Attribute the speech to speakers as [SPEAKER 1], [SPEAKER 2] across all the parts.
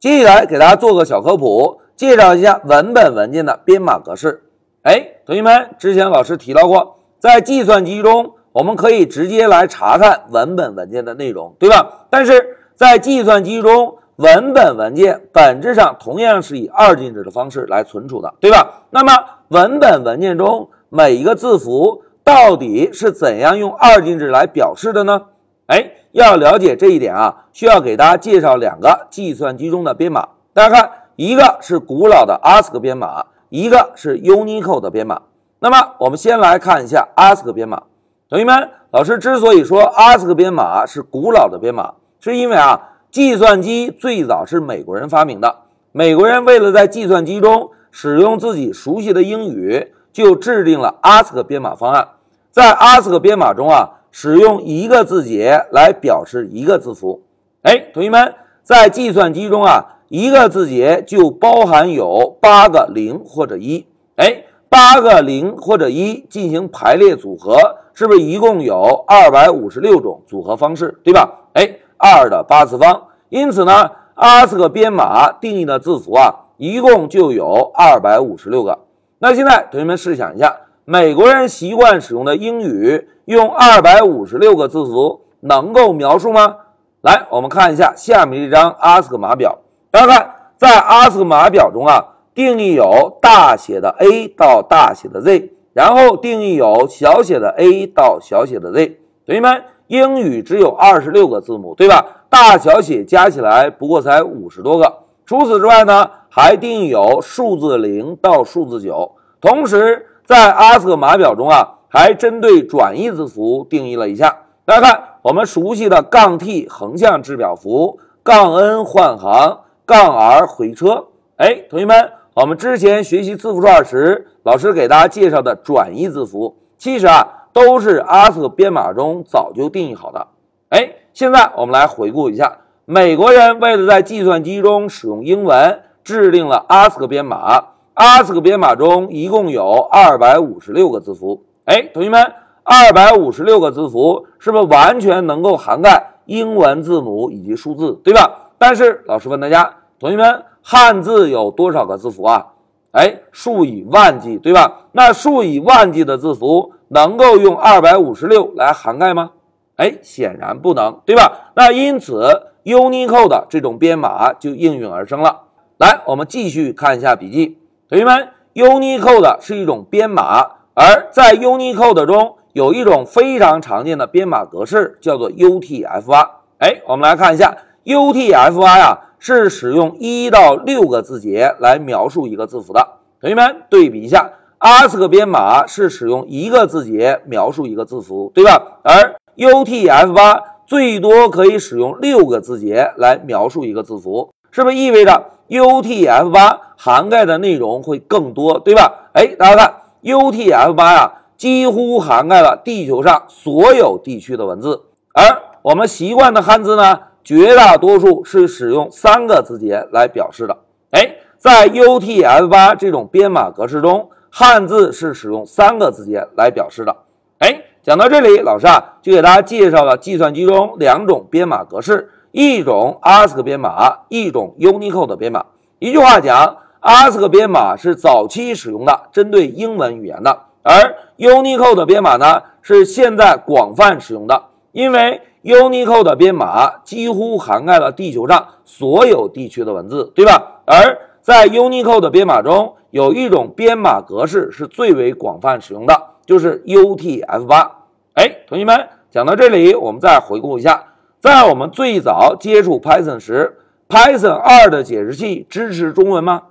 [SPEAKER 1] 接下来给大家做个小科普，介绍一下文本文件的编码格式。哎，同学们，之前老师提到过，在计算机中我们可以直接来查看文本文件的内容，对吧？但是在计算机中，文本文件本质上同样是以二进制的方式来存储的，对吧？那么文本文件中每一个字符到底是怎样用二进制来表示的呢？哎，要了解这一点啊，需要给大家介绍两个计算机中的编码。大家看，一个是古老的 ASCII 编码，一个是 Unicode 的编码。那么我们先来看一下 ASCII 编码。同学们，老师之所以说 ASCII 编码是古老的编码，是因为啊。计算机最早是美国人发明的。美国人为了在计算机中使用自己熟悉的英语，就制定了 ASCII 编码方案。在 ASCII 编码中啊，使用一个字节来表示一个字符。哎，同学们，在计算机中啊，一个字节就包含有八个零或者一。哎，八个零或者一进行排列组合，是不是一共有二百五十六种组合方式？对吧？哎。二的八次方，因此呢，ASCII 编码定义的字符啊，一共就有二百五十六个。那现在同学们试想一下，美国人习惯使用的英语，用二百五十六个字符能够描述吗？来，我们看一下下面这张 ASCII 码表。大家看，在 ASCII 码表中啊，定义有大写的 A 到大写的 Z，然后定义有小写的 a 到小写的 z。同学们。英语只有二十六个字母，对吧？大小写加起来不过才五十多个。除此之外呢，还定义有数字零到数字九。同时，在 ask 码表中啊，还针对转义字符定义了一下。大家看，我们熟悉的杠 T 横向制表符，杠 N 换行，杠 R 回车。哎，同学们，我们之前学习字符串时，老师给大家介绍的转义字符，其实啊。都是 ask 编码中早就定义好的。哎，现在我们来回顾一下，美国人为了在计算机中使用英文，制定了 ask 编码。Ask 编码中一共有二百五十六个字符。哎，同学们，二百五十六个字符是不是完全能够涵盖英文字母以及数字，对吧？但是老师问大家，同学们，汉字有多少个字符啊？哎，数以万计，对吧？那数以万计的字符。能够用二百五十六来涵盖吗？哎，显然不能，对吧？那因此，Unicode 这种编码就应运而生了。来，我们继续看一下笔记，同学们，Unicode 是一种编码，而在 Unicode 中有一种非常常见的编码格式，叫做 UTF-8。哎，我们来看一下，UTF-8 呀，是使用一到六个字节来描述一个字符的。同学们，对比一下。ASCII 编码是使用一个字节描述一个字符，对吧？而 UTF-8 最多可以使用六个字节来描述一个字符，是不是意味着 UTF-8 涵盖的内容会更多，对吧？哎，大家看 UTF-8 呀，几乎涵盖了地球上所有地区的文字，而我们习惯的汉字呢，绝大多数是使用三个字节来表示的。哎，在 UTF-8 这种编码格式中。汉字是使用三个字节来表示的。哎，讲到这里，老师啊就给大家介绍了计算机中两种编码格式：一种 ASCII 编码，一种 Unicode 编码。一句话讲，ASCII 编码是早期使用的，针对英文语言的；而 Unicode 编码呢，是现在广泛使用的，因为 Unicode 编码几乎涵盖了地球上所有地区的文字，对吧？而在 Unicode 编码中，有一种编码格式是最为广泛使用的，就是 UTF-8。哎，同学们，讲到这里，我们再回顾一下，在我们最早接触 Python 时，Python 2的解释器支持中文吗？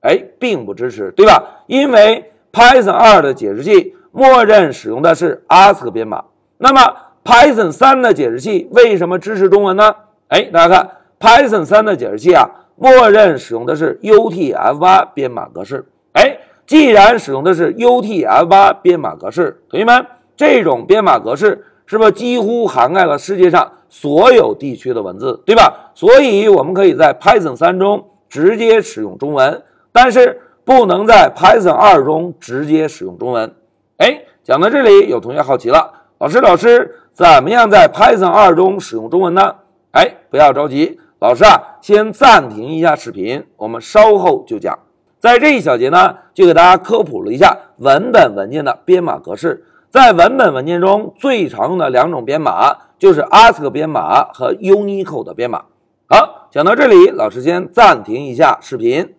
[SPEAKER 1] 哎，并不支持，对吧？因为 Python 2的解释器默认使用的是 ASCII 编码。那么 Python 3的解释器为什么支持中文呢？哎，大家看 Python 3的解释器啊。默认使用的是 UTF-8 编码格式。哎，既然使用的是 UTF-8 编码格式，同学们，这种编码格式是不是几乎涵盖了世界上所有地区的文字，对吧？所以，我们可以在 Python 3中直接使用中文，但是不能在 Python 2中直接使用中文。哎，讲到这里，有同学好奇了，老师，老师，怎么样在 Python 2中使用中文呢？哎，不要着急。老师啊，先暂停一下视频，我们稍后就讲。在这一小节呢，就给大家科普了一下文本文件的编码格式。在文本文件中最常用的两种编码就是 ASCII 编码和 Unicode 编码。好，讲到这里，老师先暂停一下视频。